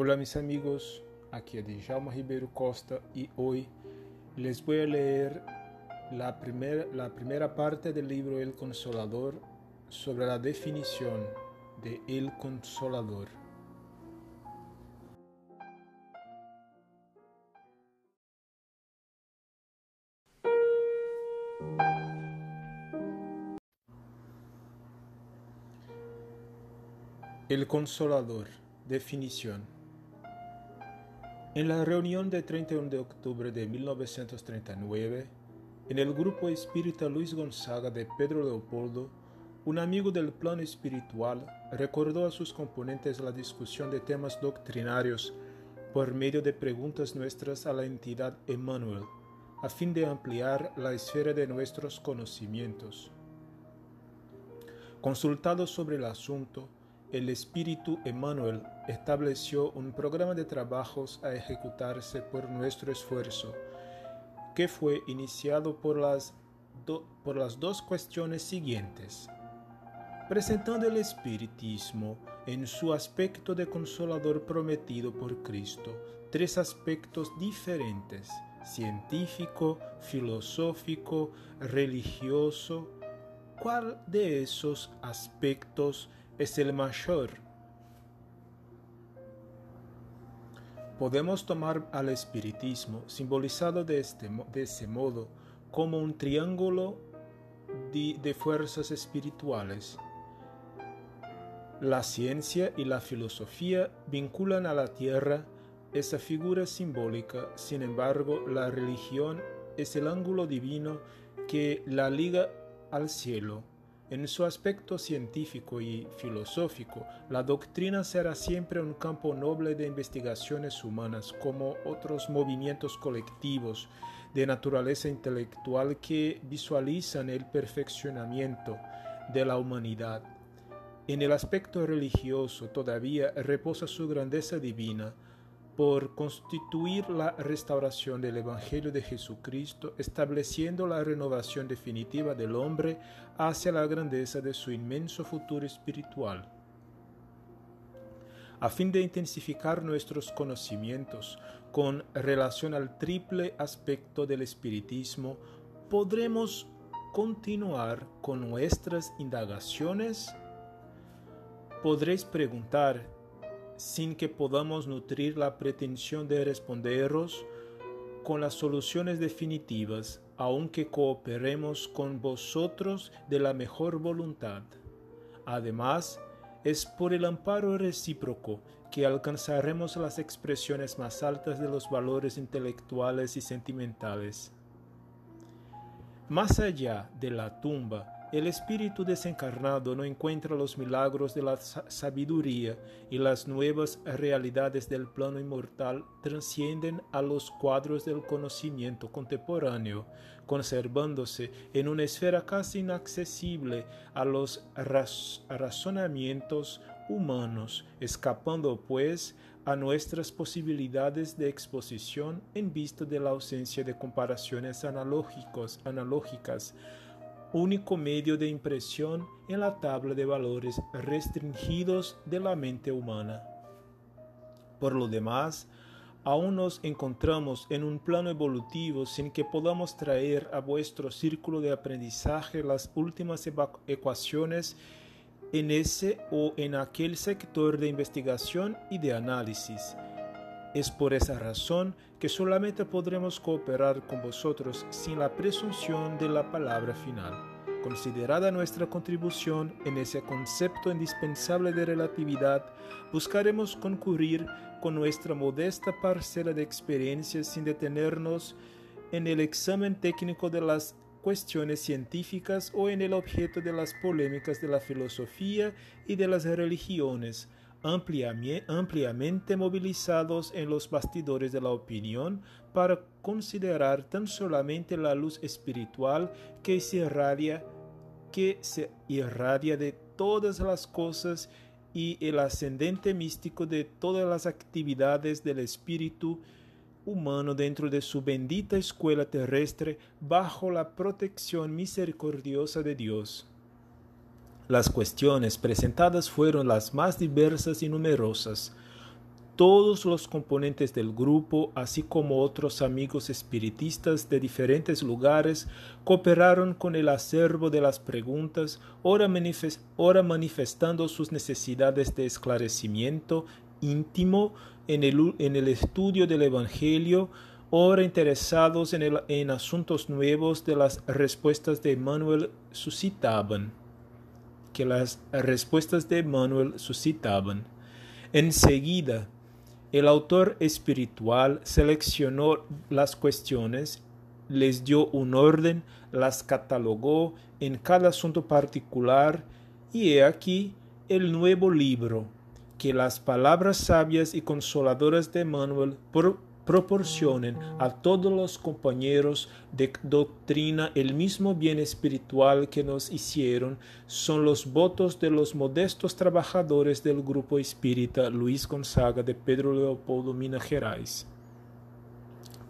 Hola mis amigos, aquí es Djalma Ribeiro Costa y hoy les voy a leer la, la primera parte del libro El Consolador sobre la definición de El Consolador. El Consolador. Definición. En la reunión de 31 de octubre de 1939, en el grupo espírita Luis Gonzaga de Pedro Leopoldo, un amigo del plano espiritual recordó a sus componentes la discusión de temas doctrinarios por medio de preguntas nuestras a la entidad Emmanuel, a fin de ampliar la esfera de nuestros conocimientos. Consultado sobre el asunto, el Espíritu Emmanuel estableció un programa de trabajos a ejecutarse por nuestro esfuerzo, que fue iniciado por las, por las dos cuestiones siguientes. Presentando el espiritismo en su aspecto de consolador prometido por Cristo, tres aspectos diferentes, científico, filosófico, religioso. ¿Cuál de esos aspectos es el mayor. Podemos tomar al espiritismo, simbolizado de, este, de ese modo, como un triángulo de, de fuerzas espirituales. La ciencia y la filosofía vinculan a la tierra esa figura simbólica, sin embargo, la religión es el ángulo divino que la liga al cielo en su aspecto científico y filosófico, la doctrina será siempre un campo noble de investigaciones humanas, como otros movimientos colectivos de naturaleza intelectual que visualizan el perfeccionamiento de la humanidad. En el aspecto religioso todavía reposa su grandeza divina, por constituir la restauración del Evangelio de Jesucristo, estableciendo la renovación definitiva del hombre hacia la grandeza de su inmenso futuro espiritual. A fin de intensificar nuestros conocimientos con relación al triple aspecto del espiritismo, podremos continuar con nuestras indagaciones. Podréis preguntar sin que podamos nutrir la pretensión de responderos con las soluciones definitivas, aunque cooperemos con vosotros de la mejor voluntad. Además, es por el amparo recíproco que alcanzaremos las expresiones más altas de los valores intelectuales y sentimentales. Más allá de la tumba, el espíritu desencarnado no encuentra los milagros de la sabiduría y las nuevas realidades del plano inmortal trascienden a los cuadros del conocimiento contemporáneo, conservándose en una esfera casi inaccesible a los razonamientos humanos, escapando pues a nuestras posibilidades de exposición en vista de la ausencia de comparaciones analógicas único medio de impresión en la tabla de valores restringidos de la mente humana. Por lo demás, aún nos encontramos en un plano evolutivo sin que podamos traer a vuestro círculo de aprendizaje las últimas ecuaciones en ese o en aquel sector de investigación y de análisis es por esa razón que solamente podremos cooperar con vosotros sin la presunción de la palabra final. Considerada nuestra contribución en ese concepto indispensable de relatividad, buscaremos concurrir con nuestra modesta parcela de experiencias sin detenernos en el examen técnico de las cuestiones científicas o en el objeto de las polémicas de la filosofía y de las religiones, ampliamente movilizados en los bastidores de la opinión para considerar tan solamente la luz espiritual que se irradia, que se irradia de todas las cosas y el ascendente místico de todas las actividades del espíritu humano dentro de su bendita escuela terrestre bajo la protección misericordiosa de Dios. Las cuestiones presentadas fueron las más diversas y numerosas. todos los componentes del grupo, así como otros amigos espiritistas de diferentes lugares, cooperaron con el acervo de las preguntas, ora, manifestando sus necesidades de esclarecimiento íntimo en el, estudio del Evangelio, ora interesados en, en asuntos nuevos de las respuestas de Manuel suscitaban, que las respuestas de Manuel suscitaban. Enseguida, el autor espiritual seleccionó las cuestiones, les dio un orden, las catalogó en cada asunto particular y he aquí el nuevo libro que las palabras sabias y consoladoras de Manuel proporcionen a todos los compañeros de doctrina el mismo bien espiritual que nos hicieron son los votos de los modestos trabajadores del grupo espírita Luis Gonzaga de Pedro Leopoldo Minas Gerais.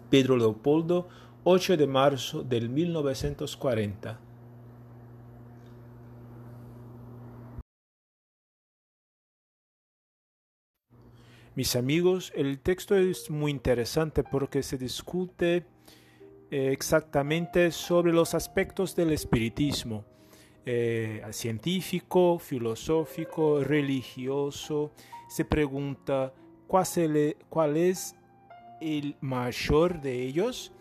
Pedro Leopoldo, 8 de marzo del 1940. Mis amigos, el texto es muy interesante porque se discute eh, exactamente sobre los aspectos del espiritismo, eh, científico, filosófico, religioso. Se pregunta cuál, es el mayor de ellos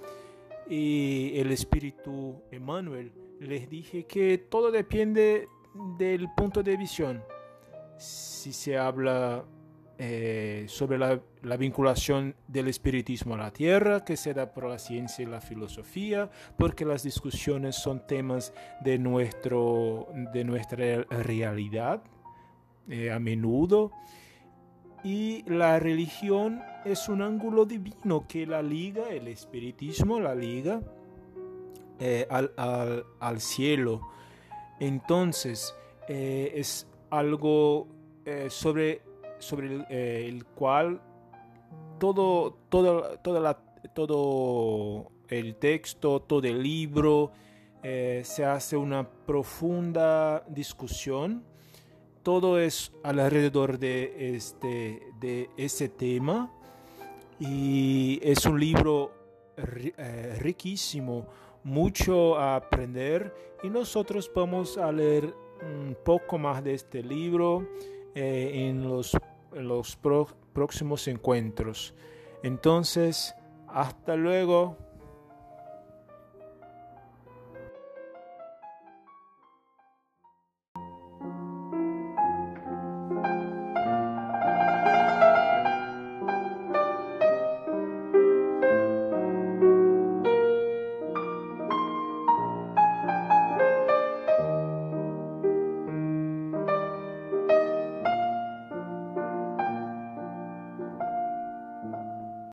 y el espíritu Emmanuel. Les dije que todo depende del punto de visión. Si se habla eh, sobre la, vinculación del espiritismo a la tierra, que se da por la ciencia y la filosofía, porque las discusiones son temas de, nuestro, de nuestra realidad eh, a menudo. Y la religión es un ángulo divino que la liga, el espiritismo la liga eh, al, al, cielo. Entonces, es algo sobre sobre eh, el, cual todo, todo, todo el texto, todo el libro, eh, se hace una profunda discusión. Todo es alrededor de, este, de ese tema y es un libro eh, riquísimo, mucho a aprender y nosotros vamos a leer un poco más de este libro en los los próximos encuentros. Entonces, hasta luego.